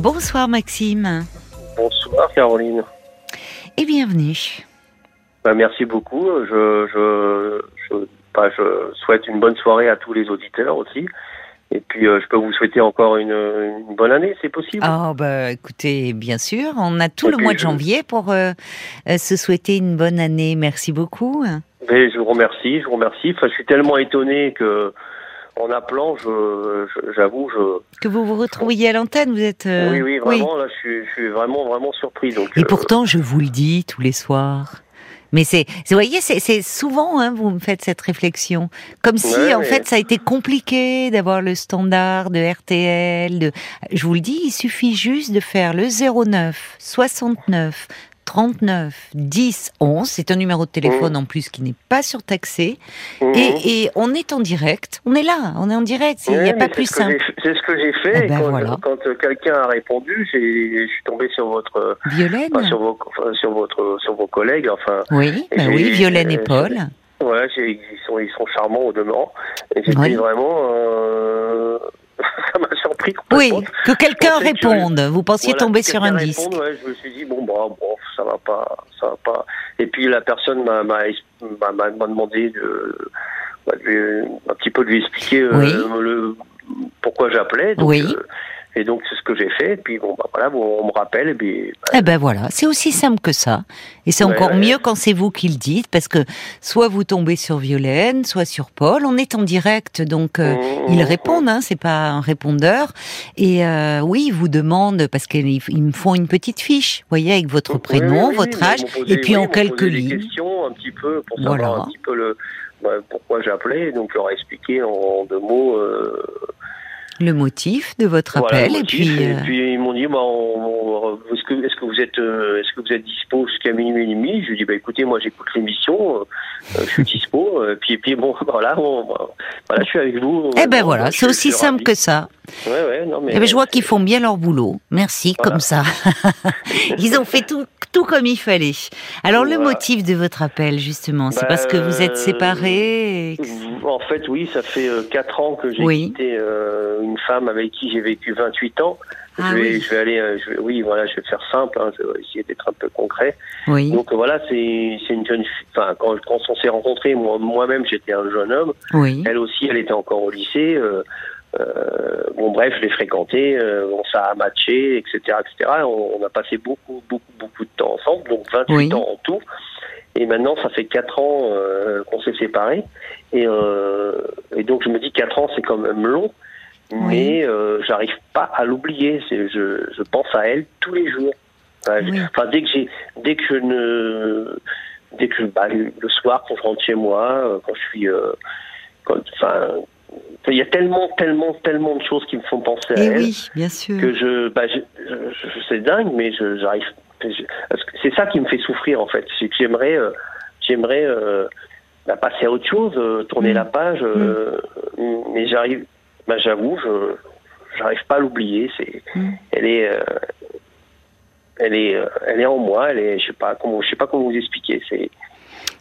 Bonsoir Maxime. Bonsoir Caroline. Et bienvenue. Bah, merci beaucoup. Je, je, je, bah, je souhaite une bonne soirée à tous les auditeurs aussi. Et puis, euh, je peux vous souhaiter encore une, une bonne année, c'est possible? Oh, bah, écoutez, bien sûr, on a tout Et le mois de janvier pour euh, euh, se souhaiter une bonne année. Merci beaucoup. Mais je vous remercie, je vous remercie. Enfin, je suis tellement étonné que, en appelant, je, je- j'avoue, je, Que vous vous retrouviez à l'antenne, vous êtes... euh, oui, oui, vraiment, là, je suis, je suis vraiment, vraiment surpris. Donc, Et euh, pourtant, je vous le dis tous les soirs. Mais c'est, vous voyez, c'est, c'est souvent, hein, vous me faites cette réflexion, comme si Ouais, en mais- fait ça a été compliqué d'avoir le standard de RTL. De, je vous le dis, il suffit juste de faire le 09 69 39 10 11. C'est un numéro de téléphone en plus qui n'est pas surtaxé. mhm. Et, et on est en direct. On est là, on est en direct. Il n'y a pas plus simple. C'est ce que j'ai fait. Eh ben, quand voilà. quand, euh, quelqu'un a répondu, je suis tombé sur votre, Violaine. enfin, sur vos, enfin, sur votre, sur vos collègues. Enfin, Oui, Et j'ai- oui, Violaine et euh, Paul. Ouais, ils sont, ils sont charmants au demeurant. Et j'étais Oui. vraiment, euh, ça m'a surpris Oui, que quelqu'un pensais que- réponde. Vous pensiez Voilà, tomber sur un disque. réponde, ouais, je me suis dit bon, bah, bon, ça va pas, ça va pas. Et puis la personne m'a, m'a, m'a, m'a- m'a demandé de, bah, de lui- un petit peu de lui expliquer euh, Oui. le, pourquoi j'appelais. Oui. euh, et donc c'est ce que j'ai fait. Et puis bon, bah voilà, on me rappelle. Et puis, bah, Eh ben voilà, c'est aussi simple que ça. Et c'est Ouais, encore ouais. mieux quand c'est vous qui le dites, parce que soit vous tombez sur Violaine, soit sur Paul. On est en direct, donc euh, mmh, ils mmh, répondent, hein, c'est pas un répondeur. Et euh, oui, ils vous demandent, parce qu'ils ils me font une petite fiche, vous voyez, avec votre prénom, oui, oui, votre âge, posé- et puis oui, en quelques des lignes. questions un petit peu pour savoir Voilà. un petit peu le bah, pourquoi j'appelais. Donc je leur ai expliqué en deux mots. euh, Le motif de votre voilà, appel, et puis... Et euh, puis ils m'ont dit bah, est-ce que est-ce que vous êtes euh, est-ce que vous êtes dispo jusqu'à minuit et demi? Je lui ai dit bah écoutez moi j'écoute l'émission, euh, je suis dispo. puis puis bon voilà on- voilà je suis avec vous. Eh ben voilà, c'est aussi simple ravi. que ça. Ouais ouais non mais. Eh ben, je vois qu'ils font bien leur boulot. Merci, Voilà. comme ça. Ils ont fait tout, tout comme il fallait. Alors, le motif de votre appel, justement, c'est Bah, parce que vous êtes séparés et En fait, oui, ça fait 4 ans que j'ai Oui. quitté une femme avec qui j'ai vécu 28 ans. Ah je, vais, oui. je vais aller, euh, je vais- oui, voilà, je vais faire simple, hein, je vais essayer d'être un peu concret. Oui, Donc voilà, c'est une jeune fille. Enfin, quand, quand on s'est rencontrés, moi- moi-même, j'étais un jeune homme. oui. Elle aussi, elle était encore au lycée. euh, euh, bon, bref, je l'ai fréquentée, euh, on ça a matché, etc., etc. On, on a passé beaucoup, beaucoup, beaucoup de temps ensemble, donc 28 Oui. ans en tout. Et maintenant, ça fait 4 ans qu'on s'est séparés. Et, et donc, je me dis 4 ans, c'est quand même long. Mais euh, j'arrive pas à l'oublier. Je, je pense à elle tous les jours. Enfin, Oui. dès que j'ai, dès que je ne, dès que bah, le soir quand je rentre chez moi, euh, quand je suis, euh, quand, enfin, il y a tellement, tellement, tellement de choses qui me font penser à Et elle Eh oui, bien sûr. que je, bah, je, je, je- c'est dingue, mais je, j'arrive. c'est ça qui me fait souffrir en fait. C'est que j'aimerais, euh, j'aimerais euh, bah, passer à autre chose, euh, tourner Mm. la page, euh, mais j'arrive. Bah, j'avoue, je, j'arrive pas à l'oublier. C'est, Mm. elle est, euh, elle est, euh, elle est en moi. Elle est, je sais pas comment, je sais pas comment vous expliquer. C'est,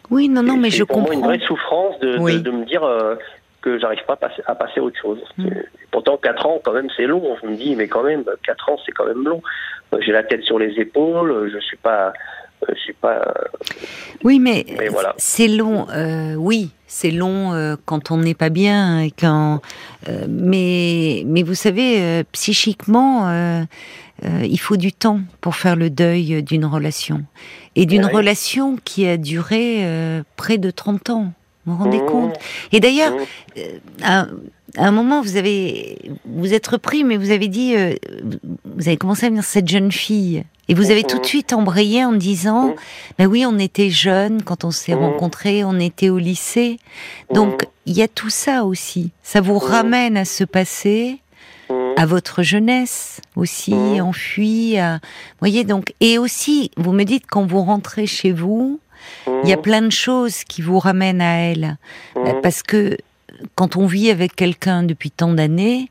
Oui, non, non, mais je pour moi une comprends. vraie souffrance de, de- Oui. de me dire euh, que j'arrive pas à passer, à passer à autre chose. Mm. C'est- Pourtant, 4 ans, quand même, c'est long. Je me dis, mais quand même, 4 ans, c'est quand même long. Euh, J'ai la tête sur les épaules, euh, je suis pas. euh, Je suis pas. Oui, mais, Mais voilà. c'est long. oui, c'est long euh, quand on n'est pas bien. Et quand, euh, mais, mais vous savez, euh, psychiquement, euh, euh, il faut du temps pour faire le deuil d'une relation. Et d'une Ouais. relation qui a duré euh, près de 30 ans. Vous vous rendez Mmh. compte? Et d'ailleurs, Mmh. euh, à, à un moment, vous avez, vous êtes repris, mais vous avez dit, euh, vous avez commencé à venir cette jeune fille, et vous avez tout de Mhm. suite embrayé en disant, Mhm. ben oui, on était jeunes quand on s'est Mhm. rencontrés, on était au lycée, donc il y a tout ça aussi. Ça vous ramène à ce passé, à votre jeunesse aussi, enfuie. À... voyez donc, et aussi, vous me dites quand vous rentrez chez vous, il y a plein de choses qui vous ramènent à elle. Parce que quand on vit avec quelqu'un depuis tant d'années,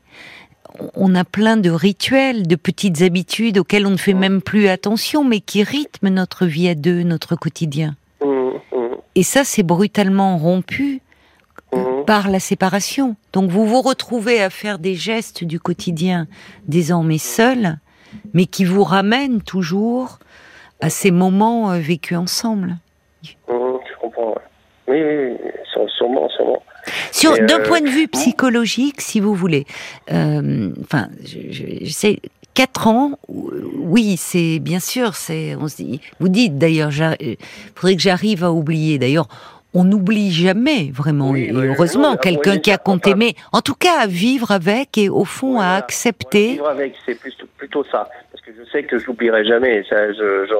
on a plein de rituels, de petites habitudes auxquelles on ne fait même plus attention, mais qui rythment notre vie à deux, notre quotidien. Mmh. Mmh. Et ça, c'est brutalement rompu Mmh. par la séparation. Donc vous vous retrouvez à faire des gestes du quotidien désormais seuls, mais qui vous ramène toujours à ces moments euh, vécus ensemble. Mmh, je comprends. Oui, oui, sûrement, sûrement. Sur d'un point de vue psychologique, si vous voulez, enfin, je, je, sais, quatre ans, oui, c'est bien sûr, c'est, on se dit, vous dites d'ailleurs, il faudrait que j'arrive à oublier. D'ailleurs, on n'oublie jamais vraiment, et heureusement, quelqu'un qui a compté, mais en tout cas à vivre avec et au fond à accepter. vivre avec, c'est plutôt, plutôt, ça, parce que je sais que je n'oublierai jamais. Ça, je,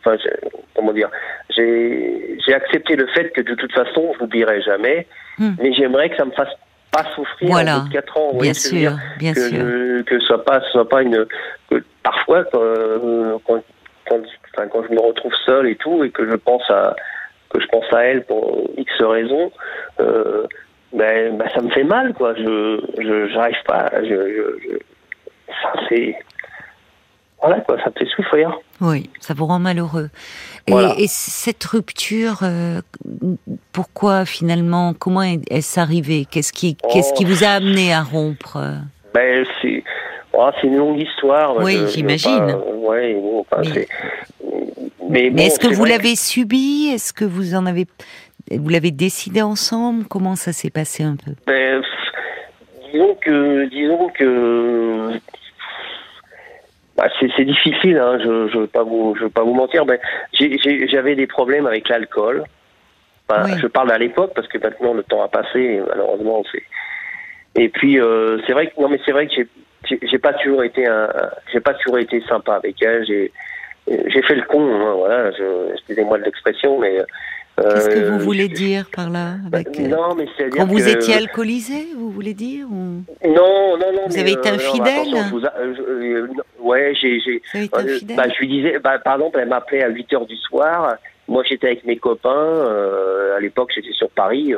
enfin, comment dire, j'ai accepté le fait que de toute façon, je n'oublierai jamais, hmm. mais j'aimerais que ça me fasse pas souffrir voilà. en bout de 4 ans. Bien sûr, bien que, sûr. que ce soit pas, soit pas une. Que parfois, quand, quand, quand, je me retrouve seul et tout, et que je pense à que je pense à elle pour X raisons, euh, ben, ben, ça me fait mal, quoi. Je, j'arrive pas. Je, je, ça c'est voilà quoi, ça fait souffrir. Oui, ça vous rend malheureux. Et, cette rupture, euh, pourquoi finalement, comment est-ce arrivé Qu'est-ce qui, qu'est-ce qui vous a amené à rompre? Ben, c'est, oh, c'est une longue histoire. Oui, j'imagine. ouais, bon, mais, mais, mais est-ce que vous l'avez subi? Est-ce que vous en avez, vous l'avez décidé ensemble? Comment ça s'est passé un peu? Ben, Disons que, disons que bah, c'est difficile, hein, je ne veux, pas vous, je veux pas vous mentir, mais j'avais des problèmes avec l'alcool. Je parle à l'époque parce que maintenant le temps a passé, malheureusement. Et puis euh, c'est vrai que non, mais c'est vrai que j'ai pas toujours été j'ai pas toujours été sympa avec elle. J'ai j'ai fait le con, hein, voilà. Excusez-moi de l'expression, mais Qu'est-ce que vous euh, voulez dire par là avec, euh, Non, mais c'est Quand vous étiez alcoolisé, vous voulez dire ou... Non, non, non. Vous avez été infidèle? Ouais, j'ai. j'ai bah, je lui disais, bah, par exemple, elle m'appelait à 8 h du soir. Moi, j'étais avec mes copains. à l'époque, j'étais sur Paris.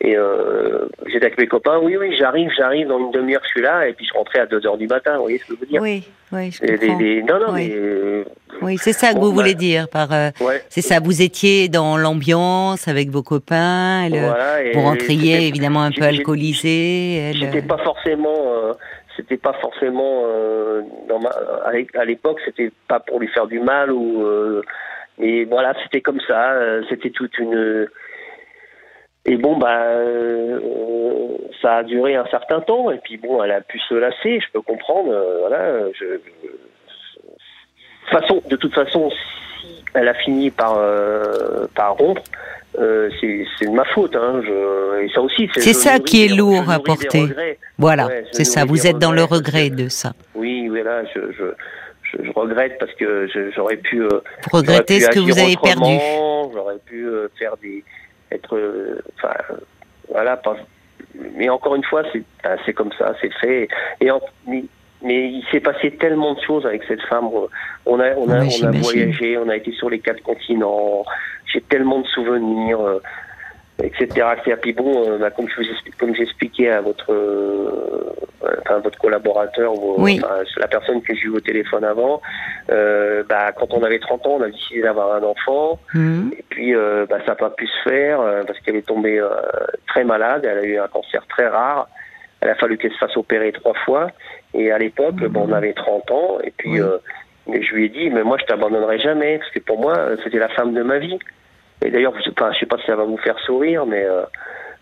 Et euh, j'étais avec mes copains, oui, oui, j'arrive, j'arrive, dans une demi-heure, je suis là, et puis je rentrais à 2 heures du matin, vous voyez ce que je veux dire Oui, oui, je comprends. non, non, oui. mais... Euh, oui, c'est ça que vous voulez bah, dire, par... Euh, c'est ça, vous étiez dans l'ambiance avec vos copains, vous rentriez évidemment un peu alcoolisé. C'était pas forcément... c'était pas forcément dans ma, à l'époque, c'était pas pour lui faire du mal ou... mais voilà, c'était comme ça, c'était toute une et bon, bah, euh, ça a duré un certain temps, et puis bon, elle a pu se lasser, je peux comprendre, euh, voilà. Je, façon, de toute façon, si elle a fini par, euh, par rompre, c'est de ma faute. Hein, je, et ça aussi, c'est ça qui est lourd à porter. Voilà, c'est ça. Vous êtes dans le regret de ça. Oui, voilà, je, je, je, regrette parce que j'aurais pu. regretter ce que vous avez perdu. J'aurais pu faire des être, euh, enfin, voilà, mais encore une fois, c'est c'est comme ça, c'est fait. Et mais, il s'est passé tellement de choses avec cette femme. On a, on a, on a voyagé, on a été sur les quatre continents. J'ai tellement de souvenirs. Euh, etc. Et puis bon, euh, bah, comme je vous comme j'expliquais à votre, euh, enfin, votre collaborateur, ou, la personne que j'ai eu au téléphone avant, euh, bah, quand on avait 30 ans, on a décidé d'avoir un enfant, mhm. et puis bah, ça n'a pas pu se faire parce qu'elle est tombée très malade, elle a eu un cancer très rare, elle a fallu qu'elle se fasse opérer trois fois, et à l'époque, bon, on avait 30 ans, et puis je lui ai dit, mais moi je t'abandonnerai jamais, parce que pour moi, c'était la femme de ma vie. Et d'ailleurs, je ne sais pas si ça va vous faire sourire, mais euh,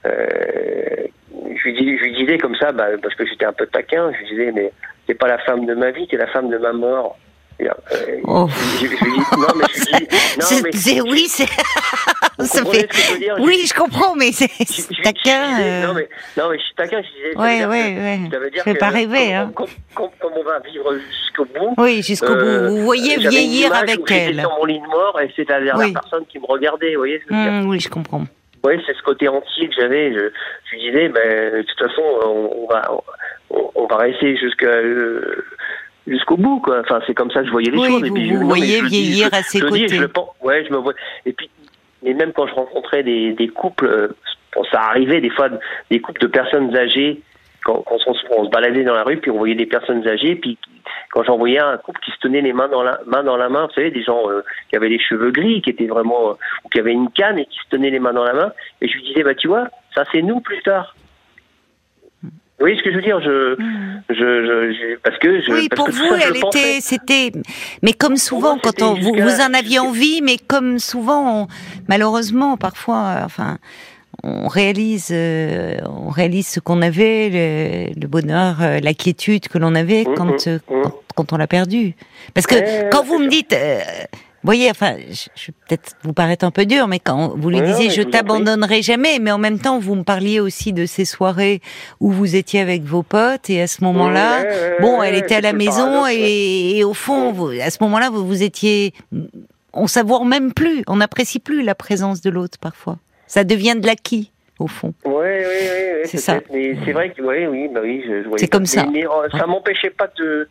euh, je, lui je lui disais comme ça, bah, parce que j'étais un peu taquin, je lui disais, mais t'es pas la femme de ma vie, t'es la femme de ma mort. Euh, oh. je, je, je, non, mais je dis, non, mais, oui, c'est. ça fait. Je oui, je comprends, mais c'est taquin. Euh... Non, mais, non, mais je suis taquin, je disais. Ouais, ouais, ouais. Ça veut dire je que, pas rêver, comme, hein. Comme, comme, comme, on va vivre jusqu'au bout. Oui, jusqu'au euh, bout. Vous voyez vieillir avec elle. J'étais sur mon lit de mort et c'était la dernière oui. personne qui me regardait, vous voyez ce que je veux dire? Mmh, Oui, je comprends. Oui, c'est ce côté entier que j'avais. Je, je disais, ben, de toute façon, on, on va, on, on va rester jusqu'à. Euh, jusqu'au bout quoi. Enfin c'est comme ça que je voyais les oui, choses. Vous, et puis, vous voyez vieillir à ses côtés. je le pense. Ouais je me vois. Et puis et même quand je rencontrais des, des couples, euh, ça arrivait des fois des couples de personnes âgées, quand, quand on, se, baladait dans la rue, puis on voyait des personnes âgées, puis quand j'en voyais un couple qui se tenait les mains dans la main dans la main, vous savez, des gens euh, qui avaient les cheveux gris, qui étaient vraiment euh, ou qui avaient une canne et qui se tenaient les mains dans la main, et je lui disais bah tu vois, ça c'est nous plus tard. Oui, ce que je veux dire, je, Hmm. je, je, je- parce que je, Oui, parce pour que vous, ça, elle était, c'était, mais comme souvent, moi, quand on, vous, vous en aviez envie, mais comme souvent, on- malheureusement, parfois, euh, enfin, on réalise, euh, on réalise ce qu'on avait, le, le bonheur, euh, la quiétude que l'on avait Mhm, quand, euh, mhm. quand, quand on l'a perdu. Parce que quand vous me dites, voyez, enfin, je, je vais peut-être vous paraître un peu dur, mais quand vous lui Ouais, disiez je vous t'abandonnerai jamais, mais en même temps vous me parliez aussi de ces soirées où vous étiez avec vos potes et à ce moment-là, Ouais, bon, elle était à la maison et, et au fond, vous, à ce moment-là, vous, vous étiez, on savoure même plus, on n'apprécie plus la présence de l'autre parfois. Ça devient de l'acquis au fond. Ouais, ouais, ouais, C'est ça. Mais c'est vrai que, ouais, oui, bah oui, je, je voyais C'est comme ça. Mais, euh, ça m'empêchait pas de,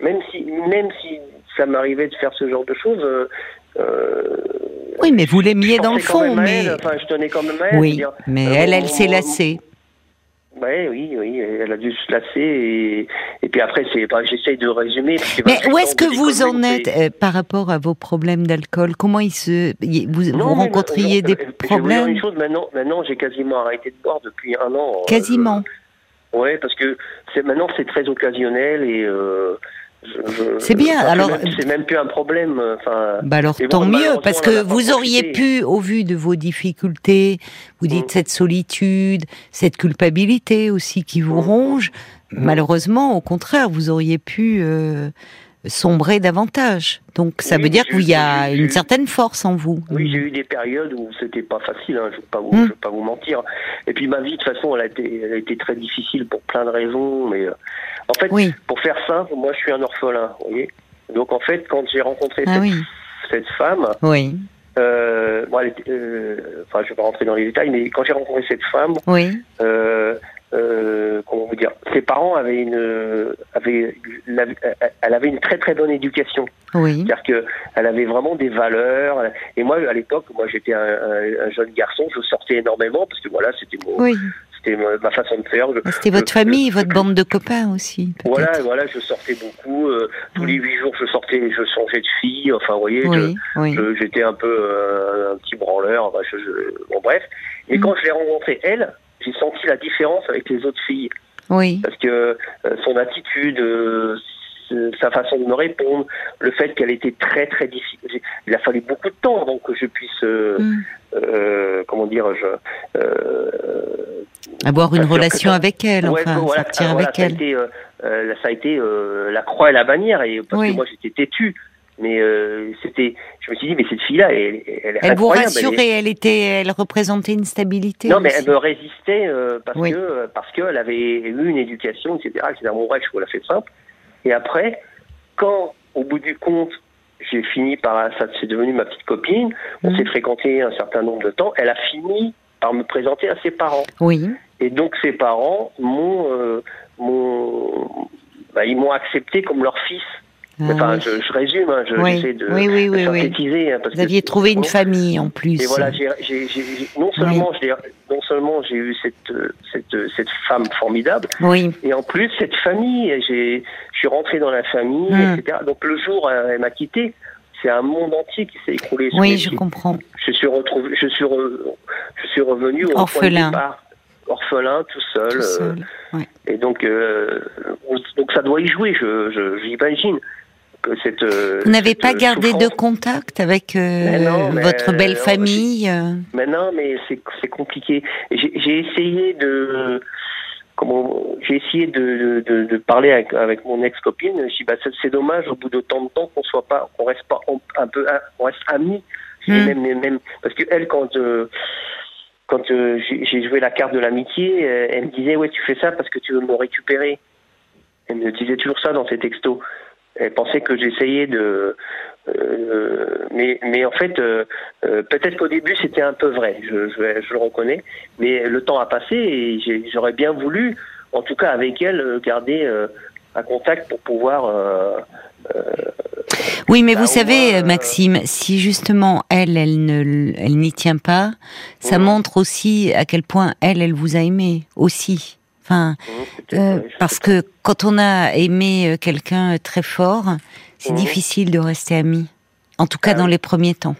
même si, même si ça m'arrivait de faire ce genre de choses. euh, euh, Oui, mais vous l'aimiez dans le fond, mais elle, enfin, je tenais quand même à elle. oui, c'est-à-dire, mais euh, elle, elle s'est lassée. Ouais, oui, oui, elle a dû se lasser et, et puis après c'est, bah, j'essaye de résumer. Mais 28 où est-ce que vous en êtes euh, par rapport à vos problèmes d'alcool? Comment ils se, vous, Non, rencontriez non, des euh, Je vais vous dire problèmes? une chose, maintenant, maintenant j'ai quasiment arrêté de boire depuis un an. euh, Quasiment. je- ouais, parce que c'est maintenant c'est très occasionnel et. C'est bien, enfin, alors- c'est même, plus un problème. Enfin, Bah alors bon, tant mieux, parce que vous auriez profité. pu, au vu de vos difficultés, vous dites Mm. cette solitude, cette culpabilité aussi qui vous Mm. ronge, malheureusement, au contraire, vous auriez pu euh, sombrer davantage. Donc ça Oui, veut dire qu'il y a une certaine force en vous. Oui, j'ai eu des périodes où c'était pas facile, hein, je ne Mm. vais pas vous mentir. Et puis ma vie, de toute façon, elle a été, elle a été très difficile pour plein de raisons. Mais euh, en fait, Oui, pour faire simple, moi je suis un orphelin, vous voyez. Donc en fait, quand j'ai rencontré ah cette, oui, cette femme, oui, euh, bon, elle était- euh, enfin je vais pas rentrer dans les détails, mais quand j'ai rencontré cette femme, oui, euh, euh, comment vous dire, ses parents avaient une, avaient, elle avait une très très bonne éducation. oui, C'est-à-dire que elle avait vraiment des valeurs. Et moi, à l'époque, moi, j'étais un, un- un jeune garçon, je sortais énormément parce que voilà, c'était mon, oui. C'était ma ma façon de faire. C'était votre je- famille, je- votre bande de copains aussi. Voilà, voilà, je sortais beaucoup. euh, tous les huit jours, je sortais, je changeais de fille. Enfin, vous voyez, oui. j'étais un peu euh, un petit branleur. Enfin, bon, bref. Et Mm. quand je l'ai rencontrée, elle, j'ai senti la différence avec les autres filles Oui, parce que euh, son attitude, sa façon de me répondre, le fait qu'elle était très très difficile. Il a fallu beaucoup de temps avant que je puisse, euh, Mm. euh, comment dire, je, euh, avoir une Parce que- relation avec elle, ouais, enfin, voilà, sortir voilà, avec ça a elle. été, euh, euh, ça a été euh, la croix et la bannière, et parce Oui. que moi j'étais têtu. Mais euh, c'était, je me suis dit, mais cette fille-là, elle, elle est Elle vous incroyable, elle est- rassurait, elle était, elle représentait une stabilité. Non, mais elle me résistait euh, parce Oui. que parce qu'elle avait eu une éducation, etc. etc. Bon, bref, je vous la fais simple. Et après, quand, au bout du compte, j'ai fini par, ça c'est devenu ma petite copine, on Mhm. s'est fréquenté un certain nombre de temps, elle a fini par me présenter à ses parents. Oui, Et donc ses parents m'ont, euh, bah, ils m'ont accepté comme leur fils. Ah enfin, oui. je, je résume, hein, je, Oui. j'essaie de, Oui, de synthétiser. hein, parce Vous que aviez trouvé une famille en plus. et voilà, j'ai, j'ai, j'ai- j'ai- non seulement j'ai, non seulement j'ai eu cette, euh, cette, euh, cette femme formidable, Oui, et en plus cette famille, j'ai, je suis rentré dans la famille, Hmm. etc. Donc le jour où elle m'a quitté, c'est un monde entier qui s'est écroulé. sur oui, je pieds. comprends. Je suis retrouvé, je suis, re- je suis revenu au point de Orphelin. départ. Orphelin, tout seul. Tout euh, ouais. et donc, euh, donc ça doit y jouer, je, j'imagine. Que cette, euh, Vous n'avez pas gardé de contact avec euh, Mais non, mais, votre belle famille Mais non, mais c'est c'est compliqué. J'ai essayé de comment j'ai essayé de, de, de parler avec, avec mon ex copine. Je dis bah c'est- c'est dommage au bout de tant de temps qu'on soit pas qu'on reste pas un peu on reste amis. Hmm. même même parce que elle quand quand euh, j'ai joué la carte de l'amitié, euh, elle me disait ouais tu fais ça parce que tu veux me récupérer. Elle me disait toujours ça dans ses textos. Elle pensait que j'essayais de euh, mais, en fait, peut-être qu'au début c'était un peu vrai, je, le reconnais, mais le temps a passé et j'aurais bien voulu, en tout cas avec elle, garder un contact pour pouvoir. euh, Oui, mais vous savez, euh, Maxime, si justement elle, elle ne, elle n'y tient pas, ça Mhm. montre aussi à quel point elle, elle vous a aimé aussi. Enfin, peut-être, euh, parce que quand on a aimé euh, quelqu'un très fort, c'est Mhm. difficile de rester ami. En tout cas, Ah dans les premiers temps.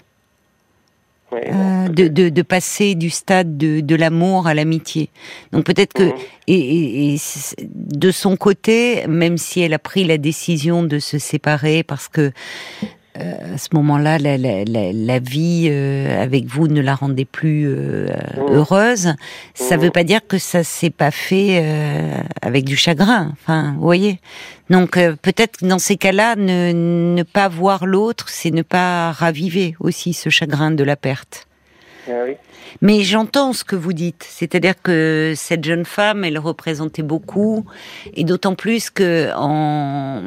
Euh, de, de, de, passer du stade de, de l'amour à l'amitié. Donc peut-être que, mhm. et, et, de son côté, même si elle a pris la décision de se séparer parce que à ce moment-là, la, la, la, la, vie euh, avec vous ne la rendait plus euh, mhm. heureuse. Ça ne veut mhm. pas dire que ça s'est pas fait avec du chagrin. Enfin, vous voyez. Donc peut-être dans ces cas-là, ne, ne pas voir l'autre, c'est ne pas raviver aussi ce chagrin de la perte. Ah oui. Mais j'entends ce que vous dites, c'est-à-dire que cette jeune femme, elle représentait beaucoup, et d'autant plus que en,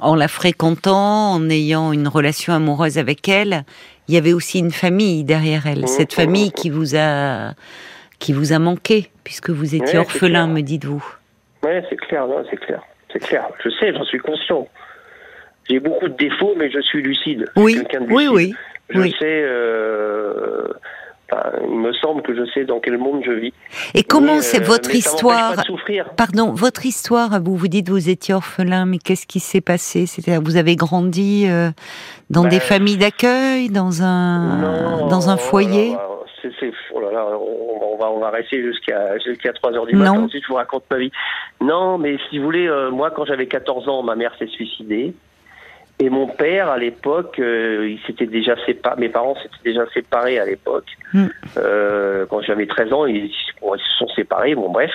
en la fréquentant, en ayant une relation amoureuse avec elle, il y avait aussi une famille derrière elle, cette famille qui vous a qui vous a manqué puisque vous étiez orphelin, me dites-vous. Oui, c'est clair, c'est clair, c'est clair. Je sais, j'en suis conscient. J'ai beaucoup de défauts, mais je suis lucide. Oui, oui, oui. Je sais. Euh il me semble que je sais dans quel monde je vis. Et comment c'est euh, votre histoire Pardon, votre histoire. Vous vous dites vous étiez orphelin, mais qu'est-ce qui s'est passé? C'est-à-dire vous avez grandi euh, dans des ben, familles d'accueil, dans un dans un foyer? Oh là là, on, va on va rester jusqu'à jusqu'à 3 heures du matin. Ensuite, je vous raconte ma vie. Non, mais si vous voulez, euh, moi, quand j'avais 14 ans, ma mère s'est suicidée. Et mon père, à l'époque, euh, il s'était déjà séparé. Mes parents s'étaient déjà séparés à l'époque. Mm. Euh, quand j'avais 13 ans, ils, se sont séparés. Bon, bref.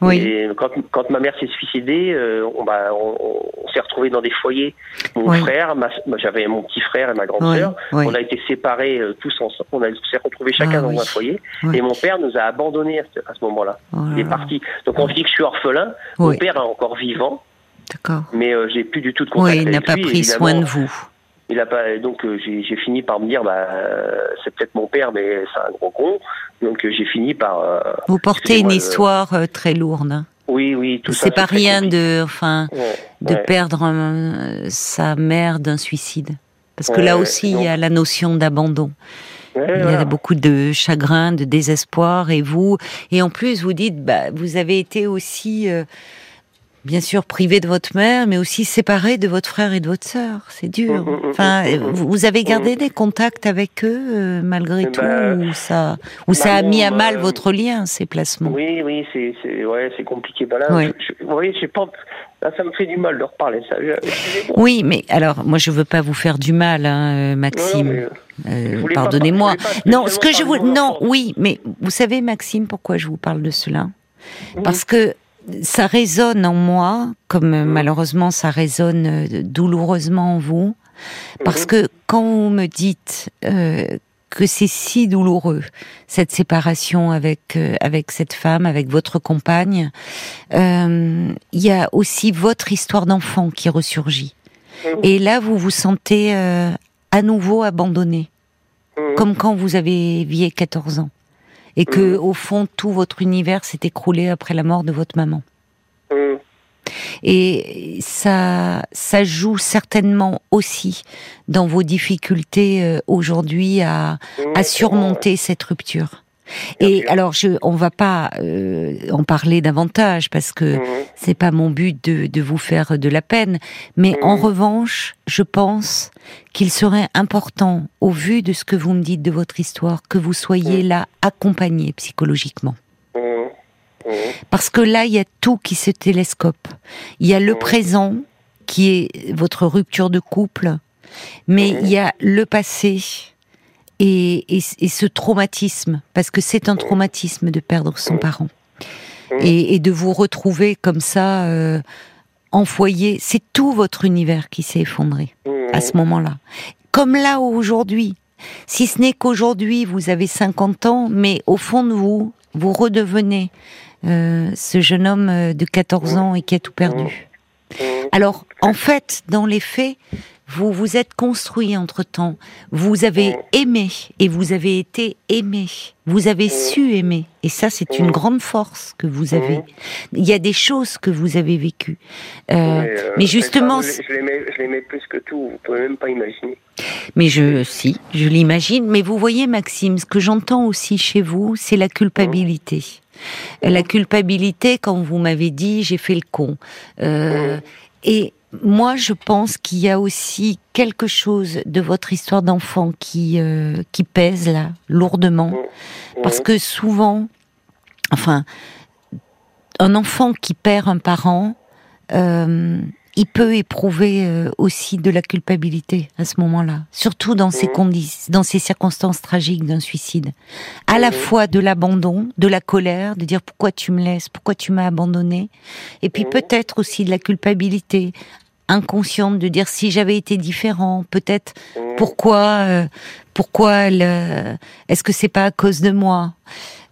Oui. Et quand, quand ma mère s'est suicidée, euh, on, bah, on, on s'est retrouvés dans des foyers. Mon frère, j'avais mon petit frère et ma grande sœur. On a été séparés euh, tous ensemble. On, s'est retrouvés chacun ah dans un foyer. Et mon père nous a abandonnés à ce, moment-là. Oh il est parti. Donc quand je dis que je suis orphelin, mon père est encore vivant. D'accord. Mais euh, j'ai plus du tout de contact oui, il n'a pas pris soin de vous. Il a pas, donc euh, j'ai fini par me dire, bah, c'est peut-être mon père, mais c'est un gros con. Donc euh, j'ai fini par. vous portez une histoire très lourde. Hein. Oui, oui, tout ça. C'est pas rien de, enfin, de perdre sa mère d'un suicide, parce que là aussi il y a la notion d'abandon. il y a beaucoup de chagrin, de désespoir, et vous, et en plus vous dites, bah, vous avez été aussi bien sûr privé de votre mère, mais aussi séparé de votre frère et de votre sœur. C'est dur. Mm, mm, mm, enfin, vous avez gardé des contacts avec eux euh, malgré eh tout, ben, ou ça, ou ça a mis à mal votre lien, ces placements? Oui, oui, c'est, ouais, c'est compliqué. Bah là, oui. Je, pas. Là, ça me fait du mal de reparler ça. Oui, mais alors, moi, je veux pas vous faire du mal, hein, euh, Maxime. Euh, pardonnez-moi. Non, ce que je vous, non, oui, mais vous savez, Maxime, pourquoi je vous parle de cela? Parce que ça résonne en moi, comme euh, malheureusement ça résonne euh, douloureusement en vous, parce mhm. que quand vous me dites euh, que c'est si douloureux cette séparation avec avec cette femme, avec votre compagne, il y a aussi votre histoire d'enfant qui ressurgit. Mhm. Et là, vous vous sentez à nouveau abandonné, mhm. comme quand vous avez vié 14 ans et que mhm. au fond tout votre univers s'est écroulé après la mort de votre maman. Mhm. Et ça, ça joue certainement aussi dans vos difficultés euh, aujourd'hui à, à surmonter cette rupture. Et alors, je, on va pas euh, en parler davantage parce que mhm. c'est pas mon but de, de, vous faire de la peine. Mais en mhm. revanche, je pense qu'il serait important, au vu de ce que vous me dites de votre histoire, que vous soyez mhm. là accompagné psychologiquement. Parce que là, il y a tout qui se télescope. Il y a le présent, qui est votre rupture de couple, mais il y a le passé, et, ce traumatisme, parce que c'est un traumatisme de perdre son parent, et, de vous retrouver comme ça euh, en foyer, c'est tout votre univers qui s'est effondré à ce moment-là. Comme là aujourd'hui, si ce n'est qu'aujourd'hui vous avez 50 ans, mais au fond de vous, vous redevenez euh, ce jeune homme euh, de 14 ans et qui a tout perdu. Alors, en fait, dans les faits, vous vous êtes construit entre-temps, vous avez aimé et vous avez été aimé, vous avez su aimer. Et ça, c'est une grande force que vous avez. Il y a des choses que vous avez vécues. Euh, euh, mais justement... je l'aimais plus que tout, vous pouvez même pas imaginer. Mais je, si, je l'imagine. Mais vous voyez, Maxime, ce que j'entends aussi chez vous, c'est la culpabilité. La culpabilité quand vous m'avez dit j'ai fait le con. Euh, et moi, je pense qu'il y a aussi quelque chose de votre histoire d'enfant qui euh, qui pèse là lourdement, Mmh. parce que souvent, enfin, un enfant qui perd un parent, euh, il peut éprouver euh, aussi de la culpabilité à ce moment-là, surtout dans ces conditions, dans ces circonstances tragiques d'un suicide. À la fois de l'abandon, de la colère, de dire pourquoi tu me laisses, pourquoi tu m'as abandonné, et puis peut-être aussi de la culpabilité inconsciente de dire si j'avais été différent, peut-être Mmh. pourquoi, euh, pourquoi le- est-ce que c'est pas à cause de moi?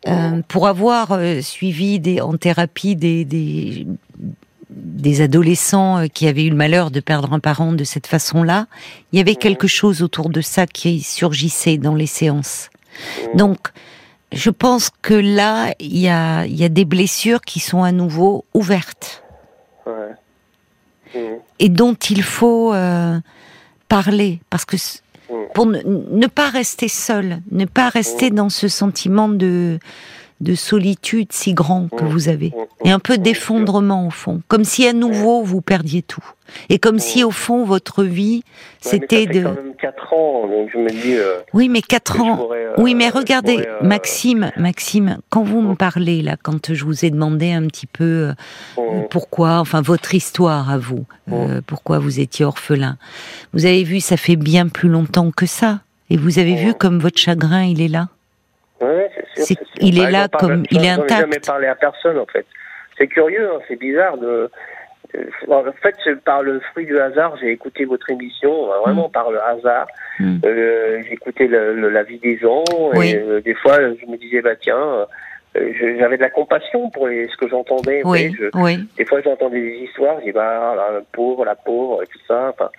Euh, Pour avoir euh, suivi des, en thérapie des, des des adolescents euh, qui avaient eu le malheur de perdre un parent de cette façon-là, il y avait quelque chose autour de ça qui surgissait dans les séances. Donc, je pense que là, il y a, il y a des blessures qui sont à nouveau ouvertes. Mmh. et dont il faut euh, parler parce que Mm. pour ne, ne pas rester seul, ne pas rester dans ce sentiment de de solitude si grand que Mm. vous avez Mmh. et un peu Mmh. d'effondrement au fond, comme si à nouveau vous perdiez tout et comme si au fond votre vie c'était de quand même 4 ans, donc je me dis. euh, oui mais quatre que je ans pourrais, euh, oui mais regardez pourrais, euh, Maxime Maxime quand vous me Mm. parlez là quand je vous ai demandé un petit peu pourquoi, enfin votre histoire à vous, pourquoi vous étiez orphelin. Vous avez vu, ça fait bien plus longtemps que ça. Et vous avez vu comme votre chagrin, il est là? Sûr. Sûr. il est là comme- il est intact. jamais parlé à personne en fait. C'est curieux, hein, c'est bizarre de. euh, En fait, par le fruit du hasard, j'ai écouté votre émission, euh, vraiment par le hasard. Mm. Euh, j'ai écouté le- le- la vie des gens Oui. et euh, des fois, je me disais bah tiens, euh, j'avais de la compassion pour les- ce que j'entendais. vous Oui, voyez, je- oui, des fois, j'entendais des histoires, je dis bah la pauvre, la pauvre, et tout ça, enfin,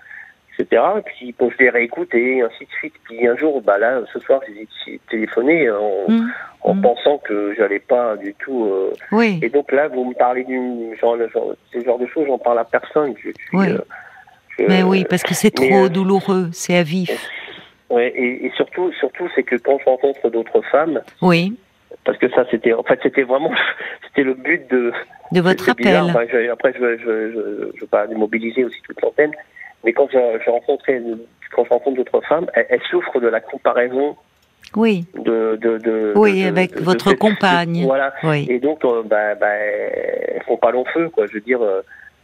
etc. Et puis, bon, je les réécoutais, et ainsi de suite. Puis un jour, bah là, ce soir, j'ai téléphoné en, Mm. en Mm. pensant que j'allais pas du tout. euh, oui, Et donc là, vous me parlez du genre, genre, ce genre de choses, j'en parle à personne. Je, Oui. euh, je- mais oui, parce que c'est trop euh, douloureux, c'est à vif. Ouais, et, et surtout, surtout, c'est que quand je rencontre d'autres femmes, Oui, parce que ça, c'était, en fait, c'était vraiment, c'était le but de, de votre appel. enfin, je- après, je ne je, je, je veux pas démobiliser aussi toute l'antenne, mais quand je, je rencontrais, quand je rencontre d'autres femmes, elles, elles souffrent de la comparaison Oui, de, de, de Oui, de- avec votre cette- compagne. voilà. oui, Et donc, euh, bah, bah, elles font pas long feu, quoi. Je veux dire. euh,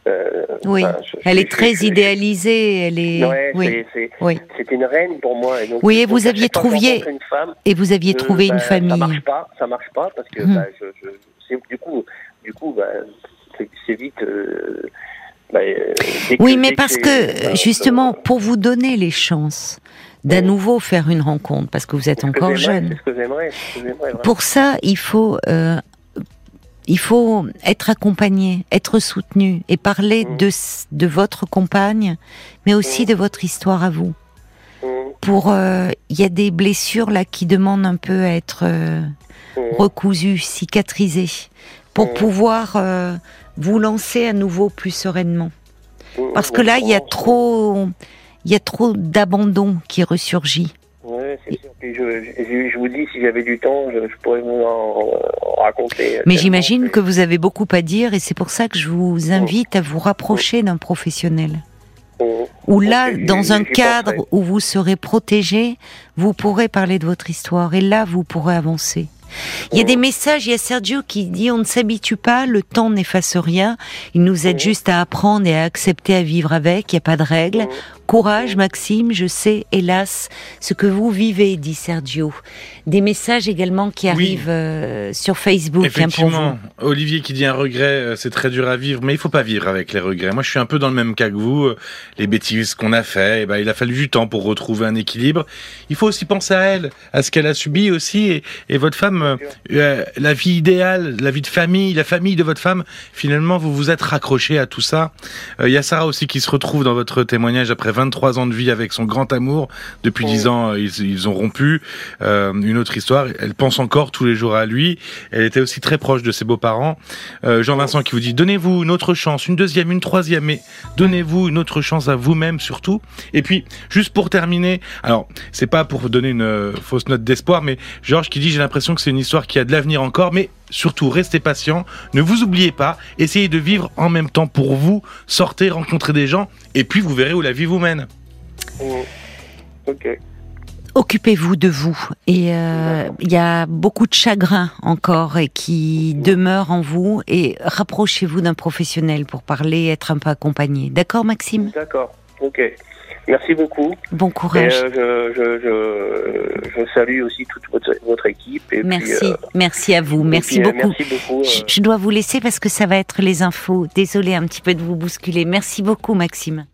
euh, oui. enfin, je- Elle je- est très je- idéalisée, elle est. Ouais, oui, c'est- oui. une reine pour moi. Et donc, Oui, et vous aviez trouvé- une femme, Et vous aviez trouvé une bah, famille. Ça marche pas, ça marche pas parce que Mhm. bah, du coup, du coup, bah, c'est, c'est vite. euh, bah, euh, Oui, mais parce que bah, justement, pour vous donner les chances d'à nouveau faire une rencontre, parce que vous êtes encore jeune, pour ça, il faut, euh, il faut être accompagné, être soutenu et parler Mhm. de, de votre compagne, mais aussi Mhm. de votre histoire à vous. Mhm, Pour, euh, il y a des blessures là qui demandent un peu à être euh, recousues, cicatrisées, pour pouvoir euh, vous lancer à nouveau plus sereinement. Parce que là, il y a trop, il y a trop d'abandon qui ressurgit. Ouais, c'est sûr. Puis je, je, je vous dis, si j'avais du temps, je, je pourrais vous en, en raconter. Mais tellement j'imagine que vous avez beaucoup à dire et c'est pour ça que je vous invite à vous rapprocher d'un professionnel. Où là, dans un cadre où vous serez protégé, vous pourrez parler de votre histoire et là, vous pourrez avancer. Il y a des messages, il y a Sergio qui dit on ne s'habitue pas, le temps n'efface rien, il nous aide juste à apprendre et à accepter à vivre avec, il n'y a pas de règles. Courage Maxime, je sais hélas ce que vous vivez, dit Sergio. Des messages également qui Oui. arrivent euh, sur Facebook hein, pour vous. Effectivement, Olivier qui dit un regret, euh, c'est très dur à vivre, mais il faut pas vivre avec les regrets. Moi, je suis un peu dans le même cas que vous. euh, Les bêtises qu'on a fait, eh ben, il a fallu du temps pour retrouver un équilibre. Il faut aussi penser à elle, à ce qu'elle a subi aussi, et, et votre femme, euh, la vie idéale, la vie de famille, la famille de votre femme. Finalement, vous vous êtes raccroché à tout ça. Euh, Il y a Sarah aussi qui se retrouve dans votre témoignage après 23 ans de vie avec son grand amour. Depuis 10 ans, euh, ils, ils ont rompu. Euh, une autre histoire. Elle pense encore tous les jours à lui. Elle était aussi très proche de ses beaux-parents. Euh, Jean-Vincent qui vous dit donnez-vous une autre chance, une deuxième, une troisième, mais donnez-vous une autre chance à vous-même surtout. Et puis, juste pour terminer, alors c'est pas pour donner une fausse note d'espoir, mais Georges qui dit j'ai l'impression que c'est une histoire qui a de l'avenir encore, mais surtout restez patient, ne vous oubliez pas, essayez de vivre en même temps pour vous, sortez, rencontrez des gens, et puis vous verrez où la vie vous mène. Mm. Ok. Occupez-vous de vous. Et euh, il y a beaucoup de chagrin encore et qui demeure en vous. Et rapprochez-vous d'un professionnel pour parler, être un peu accompagné. D'accord, Maxime? D'accord. Ok. Merci beaucoup. Bon Et, courage. euh, je, je, je, je salue aussi toute votre, votre équipe. Et merci, Puis, euh, merci à vous, et merci puis, euh, beaucoup. Merci beaucoup. Je, euh, je dois vous laisser parce que ça va être les infos. Désolée un petit peu de vous bousculer. Merci beaucoup, Maxime.